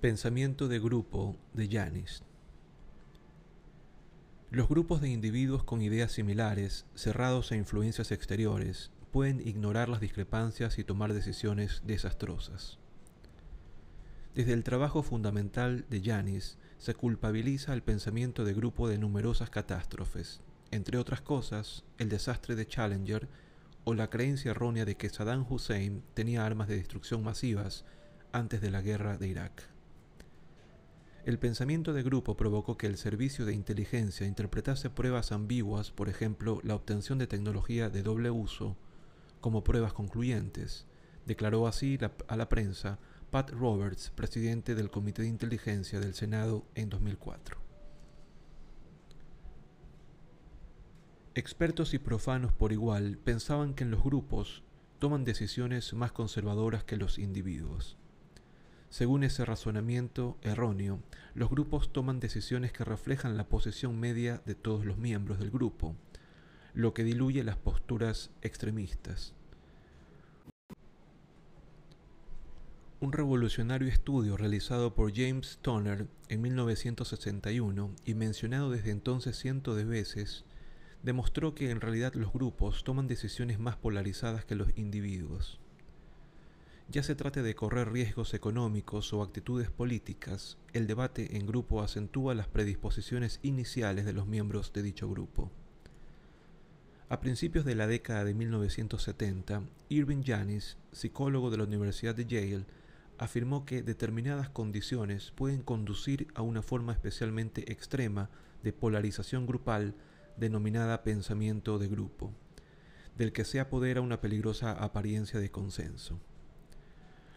Pensamiento de grupo de Yanis. Los grupos de individuos con ideas similares, cerrados a influencias exteriores, pueden ignorar las discrepancias y tomar decisiones desastrosas. Desde el trabajo fundamental de Yanis se culpabiliza al pensamiento de grupo de numerosas catástrofes, entre otras cosas, el desastre de Challenger o la creencia errónea de que Saddam Hussein tenía armas de destrucción masivas antes de la guerra de Irak. El pensamiento de grupo provocó que el servicio de inteligencia interpretase pruebas ambiguas, por ejemplo, la obtención de tecnología de doble uso, como pruebas concluyentes, declaró así a la prensa Pat Roberts, presidente del Comité de Inteligencia del Senado en 2004. Expertos y profanos por igual pensaban que en los grupos toman decisiones más conservadoras que los individuos. Según ese razonamiento erróneo, los grupos toman decisiones que reflejan la posición media de todos los miembros del grupo, lo que diluye las posturas extremistas. Un revolucionario estudio realizado por James Toner en 1961 y mencionado desde entonces cientos de veces, demostró que en realidad los grupos toman decisiones más polarizadas que los individuos ya se trate de correr riesgos económicos o actitudes políticas, el debate en grupo acentúa las predisposiciones iniciales de los miembros de dicho grupo. A principios de la década de 1970, Irving Janis, psicólogo de la Universidad de Yale, afirmó que determinadas condiciones pueden conducir a una forma especialmente extrema de polarización grupal denominada pensamiento de grupo, del que se apodera una peligrosa apariencia de consenso.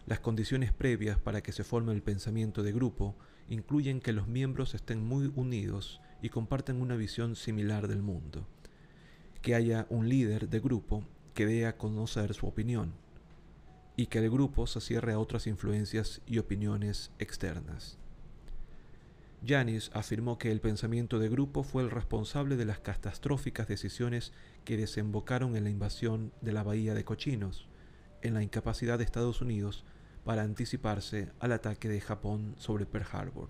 Las condiciones previas para que se forme el pensamiento de grupo incluyen que los miembros estén muy unidos y compartan una visión similar del mundo, que haya un líder de grupo que dé a conocer su opinión y que el grupo se cierre a otras influencias y opiniones externas. Janis afirmó que el pensamiento de grupo fue el responsable de las catastróficas decisiones que desembocaron en la invasión de la Bahía de Cochinos, en la incapacidad de Estados Unidos para anticiparse al ataque de Japón sobre Pearl Harbor.